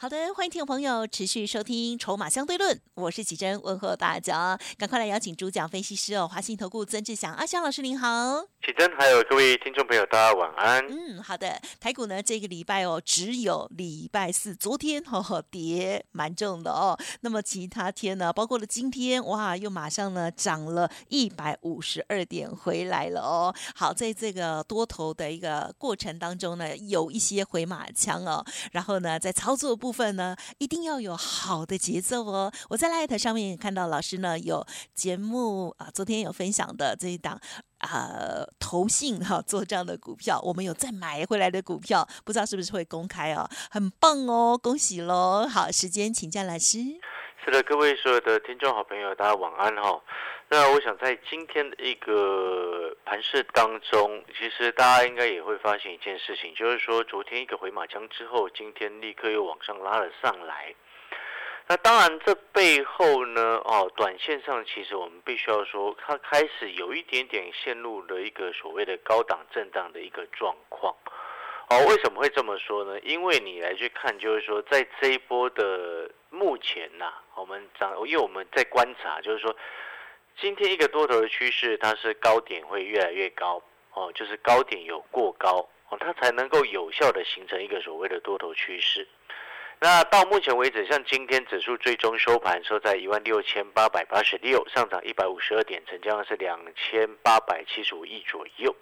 好的，欢迎听众朋友持续收听《筹码相对论》，我是启珍，问候大家，赶快来邀请主讲分析师哦，华信投顾曾志祥阿祥老师您好，启珍还有各位听众朋友，大家晚安。嗯，好的，台股呢这个礼拜哦，只有礼拜四昨天哦跌蛮重的哦，那么其他天呢，包括了今天哇，又马上呢涨了一百五十二点回来了哦。好，在这个多头的一个过程当中呢，有一些回马枪哦，然后呢在操作部。部分呢，一定要有好的节奏哦。我在 Light 上面看到老师呢有节目啊，昨天有分享的这一档啊投信哈做这样的股票，我们有再买回来的股票，不知道是不是会公开哦，很棒哦，恭喜喽！好，时间请教老师。是的，各位所有的听众好朋友，大家晚安哈。那我想在今天的一个盘市当中，其实大家应该也会发现一件事情，就是说昨天一个回马枪之后，今天立刻又往上拉了上来。那当然，这背后呢，哦，短线上其实我们必须要说，它开始有一点点陷入了一个所谓的高档震荡的一个状况。哦，为什么会这么说呢？因为你来去看，就是说在这一波的目前呐，我们涨，因为我们在观察，就是说。今天一个多头的趋势，它是高点会越来越高哦，就是高点有过高哦，它才能够有效的形成一个所谓的多头趋势。那到目前为止，像今天指数最终收盘收在一万六千八百八十六，上涨一百五十二点，成交量是两千八百七十五亿左右。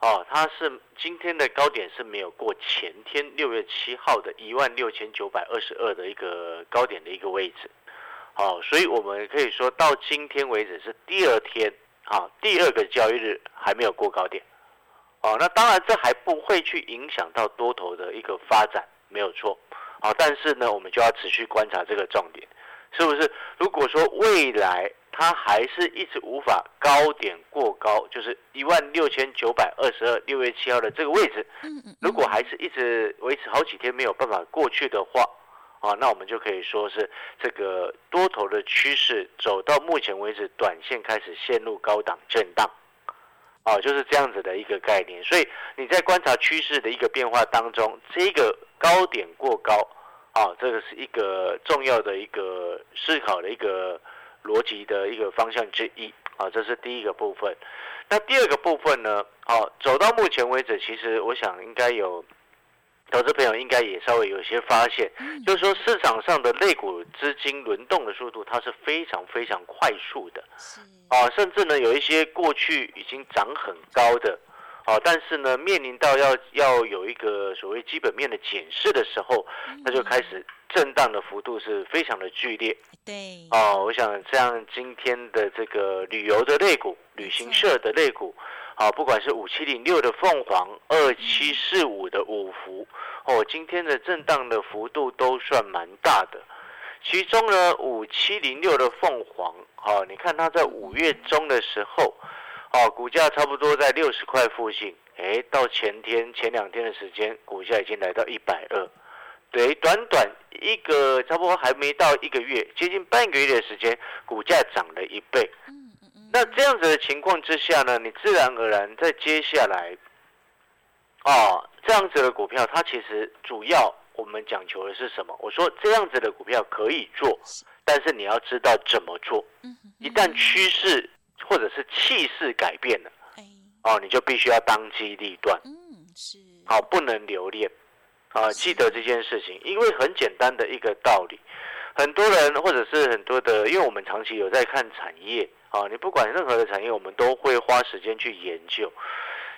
哦，它是今天的高点是没有过前天六月七号的一万六千九百二十二的一个高点的一个位置。好，所以我们可以说到今天为止是第二天，啊，第二个交易日还没有过高点，哦，那当然这还不会去影响到多头的一个发展，没有错，啊，但是呢，我们就要持续观察这个重点，是不是？如果说未来它还是一直无法高点过高，就是一万六千九百二十二六月七号的这个位置，如果还是一直维持好几天没有办法过去的话。啊，那我们就可以说是这个多头的趋势走到目前为止，短线开始陷入高档震荡，啊，就是这样子的一个概念。所以你在观察趋势的一个变化当中，这个高点过高，啊，这个是一个重要的一个思考的一个逻辑的一个方向之一，啊，这是第一个部分。那第二个部分呢，哦，走到目前为止，其实我想应该有。投资朋友应该也稍微有些发现，就是说市场上的类股资金轮动的速度，它是非常非常快速的，啊，甚至呢有一些过去已经涨很高的，啊，但是呢面临到要要有一个所谓基本面的检视的时候，那就开始震荡的幅度是非常的剧烈。对，哦，我想这样今天的这个旅游的类股、旅行社的类股。好，不管是五七零六的凤凰，二七四五的五福，哦，今天的震荡的幅度都算蛮大的。其中呢，五七零六的凤凰，哦，你看它在五月中的时候，哦，股价差不多在六十块附近，哎，到前天前两天的时间，股价已经来到一百二，对，短短一个差不多还没到一个月，接近半个月的时间，股价涨了一倍。那这样子的情况之下呢，你自然而然在接下来，哦，这样子的股票，它其实主要我们讲求的是什么？我说这样子的股票可以做，但是你要知道怎么做。一旦趋势或者是气势改变了，哦，你就必须要当机立断。嗯，是。好，不能留恋。啊，记得这件事情，因为很简单的一个道理，很多人或者是很多的，因为我们长期有在看产业。啊，你不管任何的产业，我们都会花时间去研究。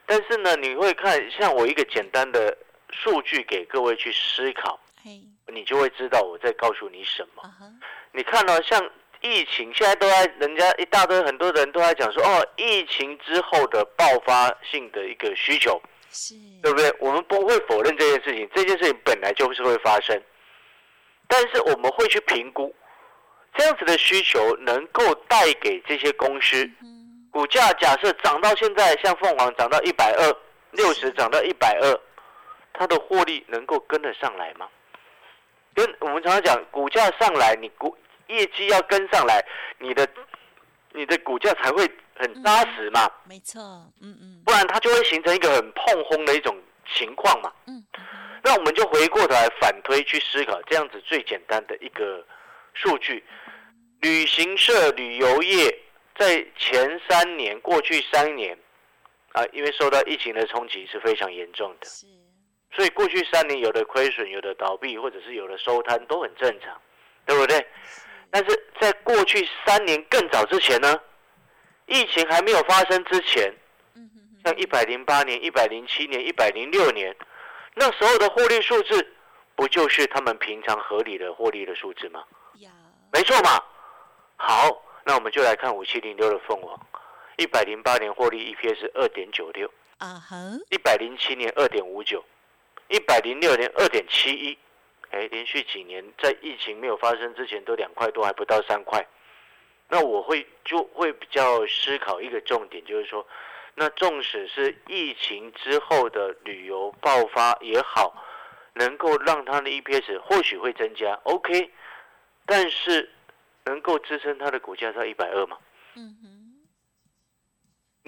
但是呢，你会看像我一个简单的数据给各位去思考，你就会知道我在告诉你什么。你看到像疫情，现在都在人家一大堆很多人都在讲说，哦，疫情之后的爆发性的一个需求，是，对不对？我们不会否认这件事情，这件事情本来就是会发生，但是我们会去评估。这样子的需求能够带给这些公司股价假设涨到现在，像凤凰涨到一百二六十，涨到一百二，它的获利能够跟得上来吗？跟我们常常讲，股价上来，你股业绩要跟上来，你的你的股价才会很扎实嘛。没错，嗯嗯不然它就会形成一个很碰轰的一种情况嘛。嗯嗯那我们就回过头来反推去思考，这样子最简单的一个数据，旅行社、旅游业在前三年、过去三年啊，因为受到疫情的冲击是非常严重的，是，所以过去三年有的亏损、有的倒闭，或者是有的收摊都很正常，对不对？但是在过去三年更早之前呢，疫情还没有发生之前，像一百零八年、一百零七年、一百零六年，那时候的获利数字，不就是他们平常合理的获利的数字吗？呀，没错嘛。好，那我们就来看五七零六的凤凰，一百零八年获利 EPS 二点九六，啊哈，一百零七年二点五九，一百零六年二点七一，哎，连续几年在疫情没有发生之前都两块多，还不到三块。那我会就会比较思考一个重点，就是说，那纵使是疫情之后的旅游爆发也好，能够让它的 EPS 或许会增加，OK，但是能够支撑它的股价到一百二吗？嗯哼，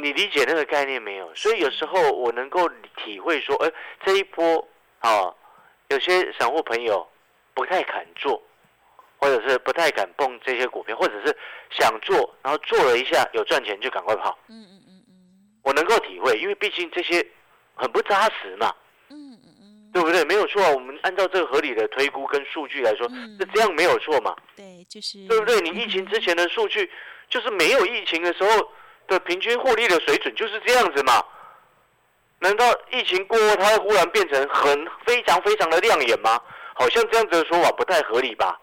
你理解那个概念没有？所以有时候我能够体会说，哎，这一波啊，有些散户朋友不太敢做，或者是不太敢碰这些股票，或者是想做，然后做了一下有赚钱就赶快跑。嗯嗯嗯嗯我能够体会，因为毕竟这些很不扎实嘛，嗯嗯嗯，对不对？没有错啊，我们按照这个合理的推估跟数据来说，嗯是这样没有错嘛，对，就是，对不对？你疫情之前的数据，就是没有疫情的时候的平均获利的水准就是这样子嘛。难道疫情过后，它会忽然变成很非常非常的亮眼吗？好像这样子的说法不太合理吧？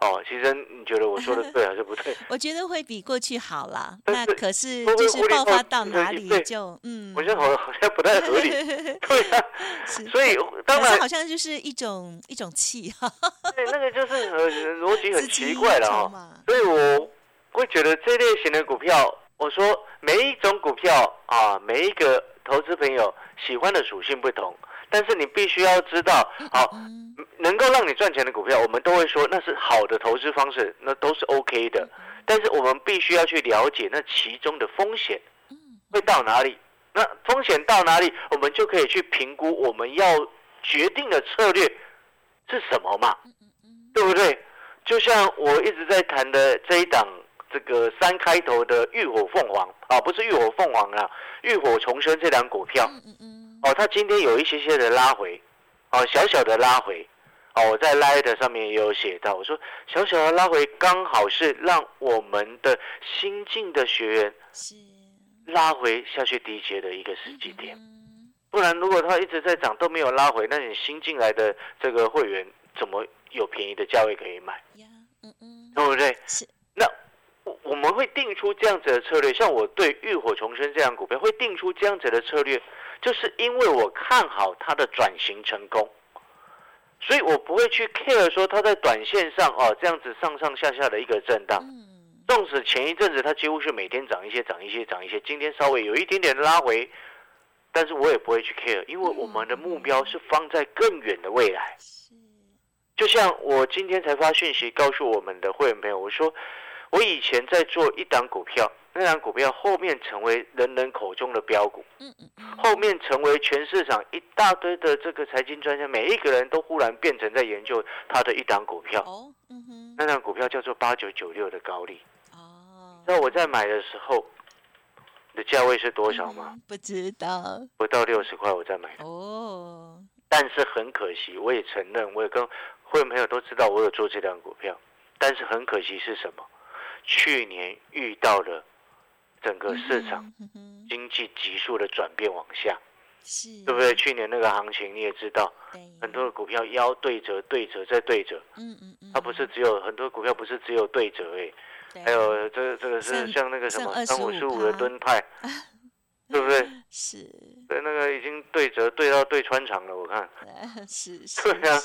哦，其实你觉得我说的对还是不对？我觉得会比过去好啦。但是那可是就是爆发到哪里就嗯，我觉得好好像不太合理，对啊。所以当然好像就是一种一种气哈，对，那个就是呃逻辑很奇怪了哈、所以我会觉得这类型的股票，我说每一种股票啊，每一个投资朋友喜欢的属性不同，但是你必须要知道，好、嗯能够让你赚钱的股票，我们都会说那是好的投资方式，那都是 OK 的。但是我们必须要去了解那其中的风险嗯。会到哪里，那风险到哪里，我们就可以去评估我们要决定的策略是什么嘛，对不对？就像我一直在谈的这一档这个三开头的浴火凤凰啊，不是浴火凤凰啊，浴火重生这档股票嗯嗯嗯，哦，它今天有一些些的拉回，哦，小小的拉回。哦，我在 Light 上面也有写到，我说小小的拉回刚好是让我们的新进的学员是拉回下去低阶的一个时机点。嗯不然，如果它一直在涨都没有拉回，那你新进来的这个会员怎么有便宜的价位可以买？呀，嗯嗯，对不对？是，那我我们会定出这样子的策略，像我对浴火重生这样股票会定出这样子的策略，就是因为我看好它的转型成功，所以我不会去 care 说它在短线上哦这样子上上下下的一个震荡。嗯纵使前一阵子它几乎是每天涨一些、涨一些、涨一些，今天稍微有一点点拉回，但是我也不会去 care，因为我们的目标是放在更远的未来。是，就像我今天才发讯息告诉我们的会员朋友，我说我以前在做一档股票，那档股票后面成为人人口中的标股，后面成为全市场一大堆的这个财经专家，每一个人都忽然变成在研究他的一档股票，哦，嗯哼，那档股票叫做八九九六的高利。哦，那我在买的时候的价位是多少吗？嗯？不知道不到六十块我在买的，哦，但是很可惜，我也承认，我也跟会员朋友都知道我有做这档股票，但是很可惜是什么？去年遇到了整个市场经济急速的转变往下，是，对不对？？去年那个行情你也知道，很多的股票腰对折、对折再对折，嗯嗯嗯，它不是只有很多股票不是只有对折哎，对，还有这这个是像那个什么三五十五的25%吨派，对不对？是，对，那个已经对折对到对穿肠了，我看。是是，对啊。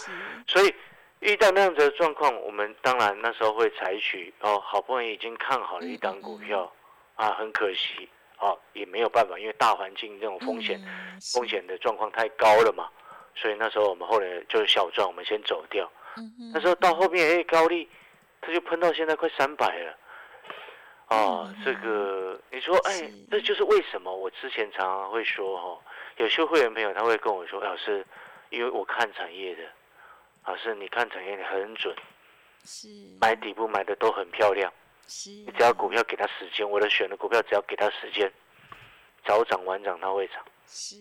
所以遇到那样子的状况，我们当然那时候会采取哦，好不容易已经看好了一档股票，啊，很可惜啊，也没有办法，因为大环境这种风险、嗯风，险的状况太高了嘛，所以那时候我们后来就是小赚，我们先走掉。那时候到后面，哎、高利它就喷到现在快三百了。哦，嗯这个你说，哎是，这就是为什么我之前常常会说，哈，有些会员朋友他会跟我说，哎老师，因为我看产业的，老师你看产业你很准，是买底部买的都很漂亮，是，你只要股票给它时间，我的选的股票只要给它时间，早涨晚涨它会涨，是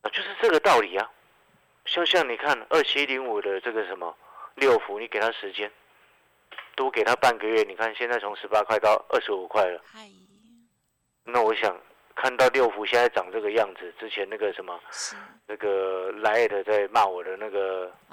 啊，就是这个道理啊。像像你看二七零五的这个什么六福，你给他时间，多给他半个月，你看现在从十八块到二十五块了。嗨那我想看到六福现在长这个样子，之前那个什么那个莱特在骂我的那个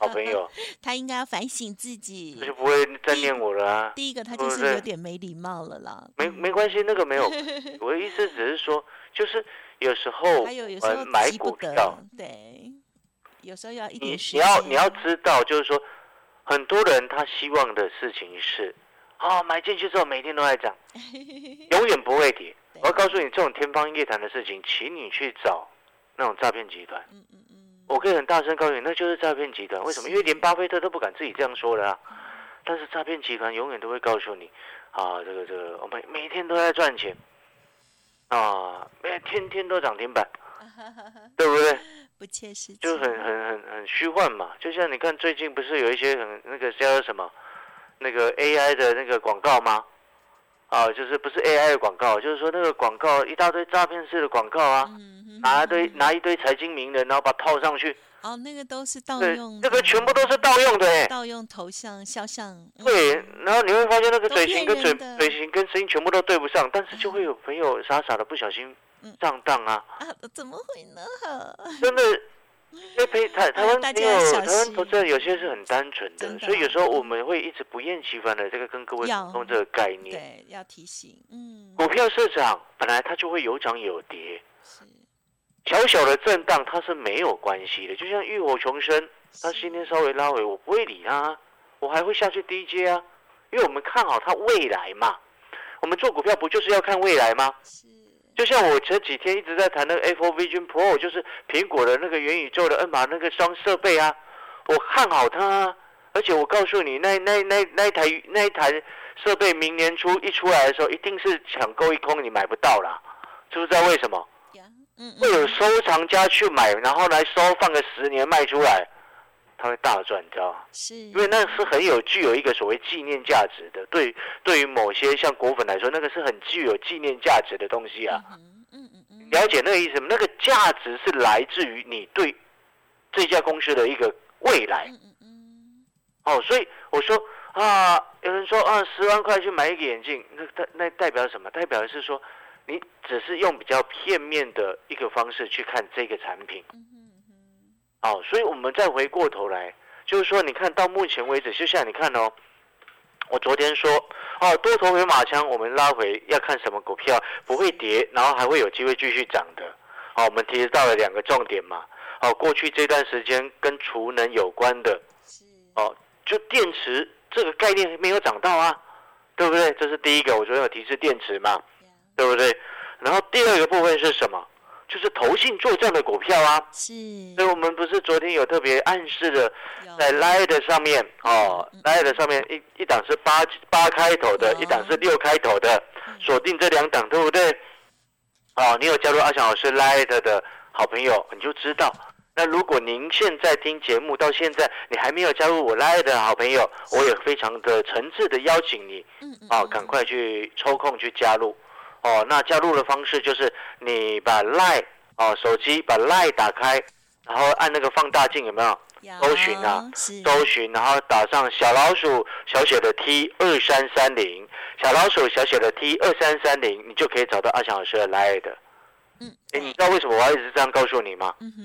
好朋友，他应该要反省自己他。就不会再念我了啊。第一个，他就是有点没礼貌了啦。没嗯没关系，那个没有。我的意思只是说，就是有时候还有有时候我们买股票，，对，有时候要一你点时你要你要知道，就是说，很多人他希望的事情是，啊、买进去之后每天都在涨，永远不会跌。我要告诉你，这种天方夜谭的事情，请你去找那种诈骗集团。嗯嗯嗯，我可以很大声告诉你，那就是诈骗集团。为什么？因为连巴菲特都不敢自己这样说的啊。但是诈骗集团永远都会告诉你，啊，这个这个，我们每天都在赚钱，啊，每天天都涨停板，对不对？不切实际，就很很很很虚幻嘛。就像你看最近不是有一些很那个叫什么，那个 AI 的那个广告吗？啊，就是不是 AI 的广告，就是说那个广告一大堆诈骗式的广告啊，拿一堆拿一堆财经名人，然后把它套上去，哦，那个都是盗对用，那个全部都是盗用的哎。盗用头像、肖像，嗯对，然后你会发现那个嘴型跟嘴嘴型跟声音全部都对不上，但是就会有朋友傻傻的不小心嗯上当啊，啊，怎么会呢？真的。因为陪台台湾大朋友，家要小台湾心投资人有些是很单纯的，所以有时候我们会一直不厌其烦的这个跟各位通这个概念。对，要提醒，嗯，股票市场本来它就会有涨有跌，是，小小的震荡它是没有关系的。就像浴火重生，它今天稍微拉回，我不会理它，我还会下去低接啊，因为我们看好它未来嘛。我们做股票不就是要看未来吗？是，就像我前几天一直在谈那个 Apple Vision Pro，就是苹果的那个元宇宙的 N 码那个双设备啊，我看好它啊，而且我告诉你，那那那那一台那一台设备明年初一出来的时候，一定是抢购一空，你买不到啦，知不知道为什么？会有嗯，收藏家去买，然后来收放个十年卖出来，他会大赚，你知道吗？是，因为那是很有具有一个所谓纪念价值的，对对于某些像果粉来说，那个是很具有纪念价值的东西啊。嗯嗯嗯嗯，了解那个意思吗？那个价值是来自于你对这家公司的一个未来嗯嗯嗯，哦。所以我说啊，有人说啊，十万块去买一个眼镜，那代那代表什么？代表的是说，你只是用比较片面的一个方式去看这个产品嗯哦。所以我们再回过头来，就是说，你看到目前为止，就像你看哦。我昨天说，哦，多头回马枪，我们拉回要看什么股票不会跌，然后还会有机会继续涨的。哦，我们提到了两个重点嘛。哦，过去这段时间跟储能有关的，是，哦，就电池这个概念没有涨到啊，对不对？这是第一个，我昨天有提示电池嘛，呀，对不对？然后第二个部分是什么？就是投信做账的股票啊。是，所以我们不是昨天有特别暗示的，在 Light 上面哦嗯嗯，Light 上面一一档是八八开头的，一档是六开头的，嗯锁定这两档，对不对？哦，你有加入阿翔老师 Light 的好朋友，你就知道。那如果您现在听节目到现在，你还没有加入我 Light 的好朋友，我也非常的诚挚的邀请你嗯嗯，哦，嗯赶快去抽空去加入。哦，那加入的方式就是你把 Line 哦手机把 Line 打开，然后按那个放大镜，有没有？搜寻啊有，是，搜寻，然后打上小老鼠小写的 T 二三三零，小老鼠小写的 T 二三三零，你就可以找到阿翔老师的 Line 的。嗯，哎，你知道为什么我要一直这样告诉你吗？嗯哼，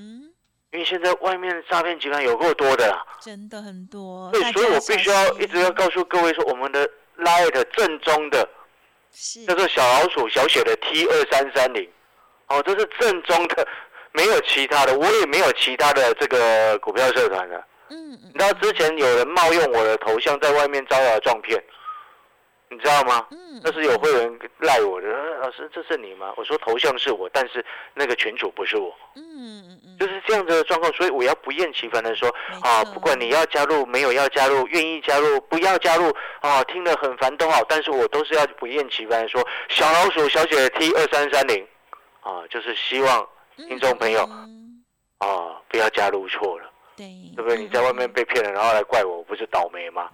因为现在外面诈骗集团有够多的啦，真的很多，对，所以我必须要一直要告诉各位说，我们的 Line 正宗的是叫做小老鼠小写的 T 二三三零，哦，这是正宗的，没有其他的，我也没有其他的这个股票社团的。嗯嗯。你知道之前有人冒用我的头像在外面招摇撞骗，你知道吗？嗯，那是有会员赖我的，呃老师这是你吗？我说头像是我，但是那个群主不是我，嗯嗯嗯，就是这样子的状况，所以我要不厌其烦的说啊，不管你要加入没有要加入，愿意加入不要加入啊，听得很烦都好，但是我都是要不厌其烦的说小老鼠小姐 T 二三三零啊，就是希望听众朋友嗯。啊不要加入错了，对，对不对？你在外面被骗了，然后来怪我，不是倒霉吗？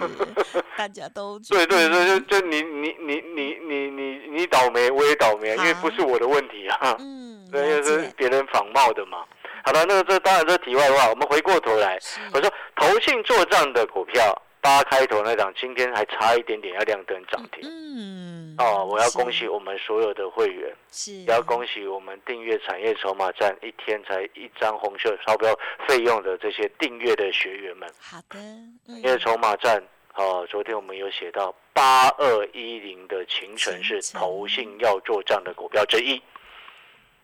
大家都对对对，嗯就就你你你你你你你倒霉，我也倒霉啊，因为不是我的问题啊，嗯，对，了就是别人仿冒的嘛。好了，那个这当然这题外话，我们回过头来，我说投信做账的股票八开头那档，今天还差一点点要亮灯涨停。嗯，哦，我要恭喜我们所有的会员，是，也要恭喜我们订阅产业筹码站一天才一张红色钞票费用的这些订阅的学员们。好的，嗯因为筹码站哦，昨天我们有写到八二一零的秦城是投信要做账的股票之一。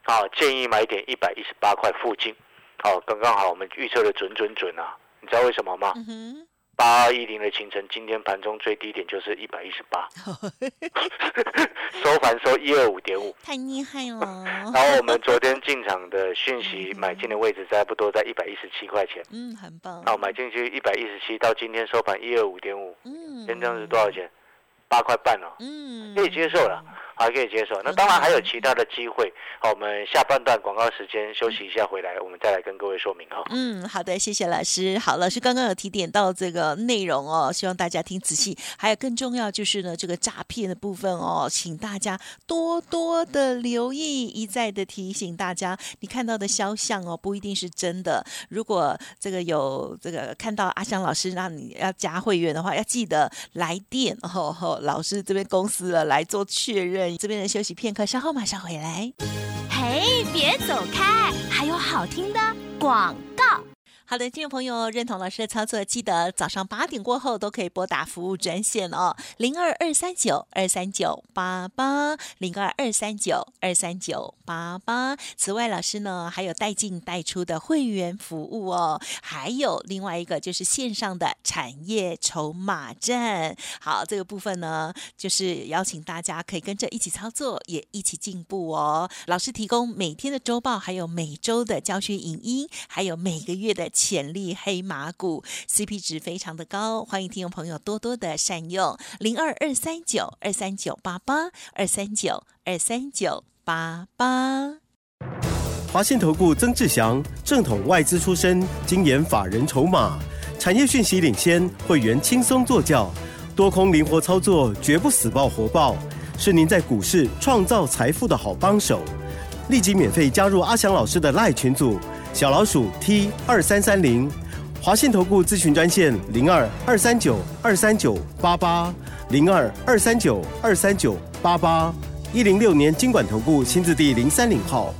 好，建议买点一百一十八块附近。好，刚刚好我们预测的准准准啊！你知道为什么吗？嗯哼，八二一零的清晨今天盘中最低点就是一百一十八，收盘收一二五点五。太厉害了，然后我们昨天进场的讯息买进的位置差不多在一百一十七块钱。嗯，很棒，好，买进去一百一十七，到今天收盘一二五点五，嗯，今天这样是多少钱？八块半哦，嗯，可以接受了，还可以接受。那当然还有其他的机会。好，我们下半段广告时间休息一下，回来我们再来跟各位说明哈。嗯，好的，谢谢老师。好，老师刚刚有提点到这个内容哦，希望大家听仔细。还有更重要就是呢，这个诈骗的部分哦，请大家多多的留意，一再的提醒大家，你看到的肖像哦，不一定是真的。如果这个有这个看到阿香老师让你要加会员的话，要记得来电哦，哦老师这边公司了来做确认。这边的休息片刻，稍后马上回来。嘿，别走开，还有好听的广告。好的，听众朋友认同老师的操作，记得早上八点过后都可以拨打服务专线哦，零二二三九二三九八八，零二二三九二三九八八。此外，老师呢还有带进带出的会员服务哦，还有另外一个就是线上的产业筹码站。好，这个部分呢，就是邀请大家可以跟着一起操作，也一起进步哦。老师提供每天的周报，还有每周的教学影音，还有每个月的潜力黑马股，CP 值非常的高，欢迎听众朋友多多的善用。零二二三九二三九八八二三九二三九八八。华信投顾曾志祥，正统外资出身，精研法人筹码，产业讯息领先，会员轻松做教，多空灵活操作，绝不死爆活爆，是您在股市创造财富的好帮手。立即免费加入阿翔老师的赖群组，小老鼠 T 二三三零，华信投顾咨询专线零二二三九二三九八八零二二三九二三九八八，一零六年经管投顾新字第零三零号。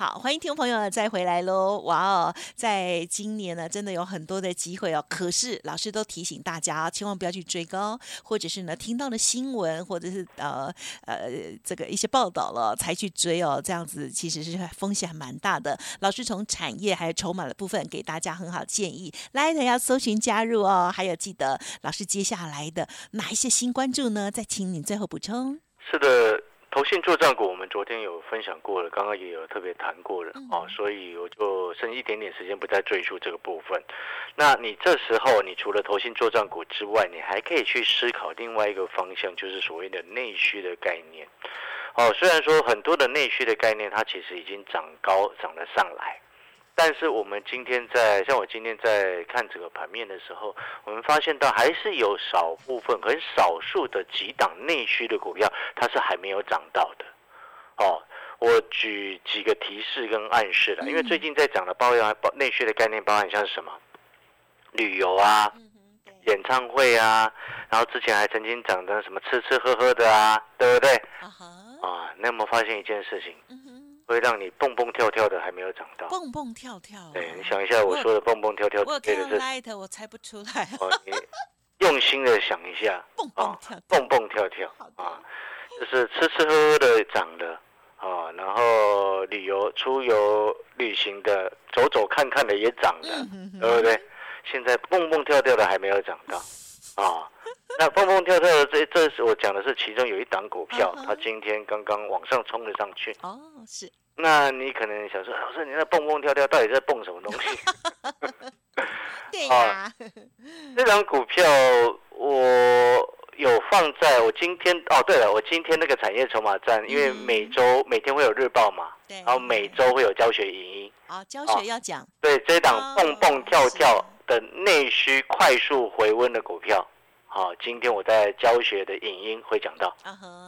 好，欢迎听众朋友再回来喽！哇哦，在今年呢，真的有很多的机会哦。可是老师都提醒大家，千万不要去追高，或者是呢听到了新闻，或者是呃呃这个一些报道了才去追哦，这样子其实是风险还蛮大的。老师从产业还有筹码的部分给大家很好建议，来的要搜寻加入哦，还有记得老师接下来的哪一些新关注呢？再请你最后补充。是的，投信做账股我们昨天有分享过了，刚刚也有特别谈过了、嗯哦，所以我就剩一点点时间不再赘述这个部分。那你这时候你除了投信做账股之外，你还可以去思考另外一个方向，就是所谓的内需的概念。哦，虽然说很多的内需的概念它其实已经涨高涨了上来。但是我们今天在像我今天在看整个盘面的时候，我们发现到还是有少部分很少数的几档内需的股票，它是还没有涨到的。哦，我举几个提示跟暗示了，因为最近在涨的包含包内需的概念，包含像是什么？旅游啊、演唱会啊，然后之前还曾经涨的什么吃吃喝喝的啊，对不对？啊哈，啊，你有没有发现一件事情，会让你蹦蹦跳跳的还没有涨到？蹦蹦跳跳，对，你想一下我说的蹦蹦跳跳我有看到对的是 light，我猜不出来。哦，你用心的想一下，蹦蹦啊跳跳，蹦蹦跳跳啊，就是吃吃喝喝的涨的啊，然后旅游出游旅行的走走看看的也涨的，嗯哼哼对不对？现在蹦蹦跳跳的还没有涨到啊，那蹦蹦跳跳的这这是我讲的是其中有一档股票它今天刚刚往上冲了上去。哦，是，那你可能想说，老师你那蹦蹦跳跳到底在蹦什么东西？对呀，这档股票我有放在我今天哦，对了，我今天那个产业筹码站，因为嗯每周每天会有日报嘛，对，然后每周会有教学影音。好教学要讲，对这一档哦蹦蹦跳跳的内需快速回温的股票，好、今天我在教学的影音会讲到。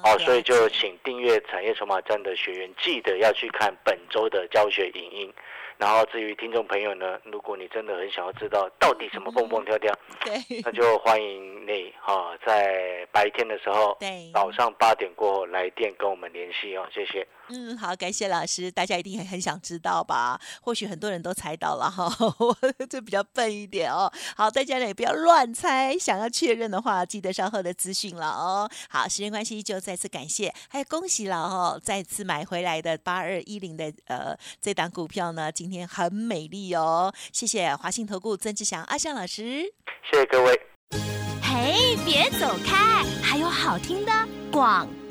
哦，所以就请订阅产业筹码站的学员记得要去看本周的教学影音。然后至于听众朋友呢，如果你真的很想要知道到底什么蹦蹦跳跳，对那就欢迎你哈、在白天的时候，对，早上八点过后来电跟我们联系哦，谢谢。嗯，好，感谢老师，大家一定很很想知道吧？或许很多人都猜到了哈，我这比较笨一点哦。好，大家呢也不要乱猜，想要确认的话，记得稍后的资讯了哦。好，时间关系就再次感谢，还有恭喜了哦，再次买回来的八二一零的呃这档股票呢，今天很美丽哦。谢谢华信投顾曾志祥阿香老师。谢谢各位。嘿，别走开，还有好听的广告。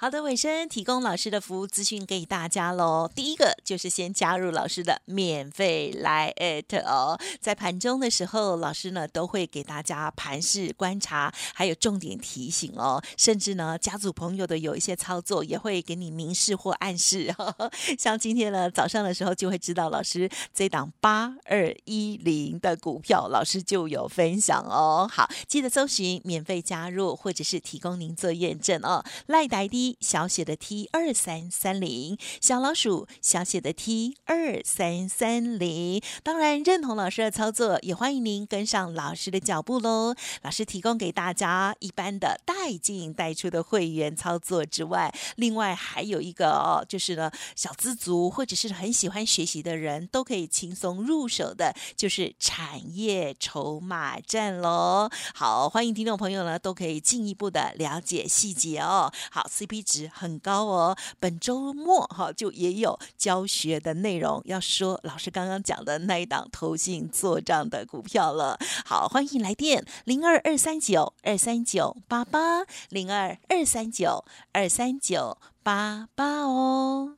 好的，尾声提供老师的服务资讯给大家喽。第一个就是先加入老师的免费来 at 哦，在盘中的时候，老师呢都会给大家盘势观察，还有重点提醒哦，甚至呢家族朋友的有一些操作也会给你明示或暗示。呵 呵像今天呢早上的时候就会知道，老师这档八二一零的股票，老师就有分享哦。好，记得搜寻免费加入，或者是提供您做验证哦。赖呆的小写的 T 二三三零，小老鼠小写的 T 二三三零。当然，认同老师的操作，也欢迎您跟上老师的脚步喽。老师提供给大家一般的带进带出的会员操作之外，另外还有一个哦，就是呢小资族或者是很喜欢学习的人都可以轻松入手的，就是产业筹码战喽。好，欢迎听众朋友呢都可以进一步的了解细节哦。好，CP 一直很高哦。本周末哈就也有教学的内容，要说老师刚刚讲的那一档投信做账的股票了。好，欢迎来电零二二三九二三九八八零二二三九二三九八八哦。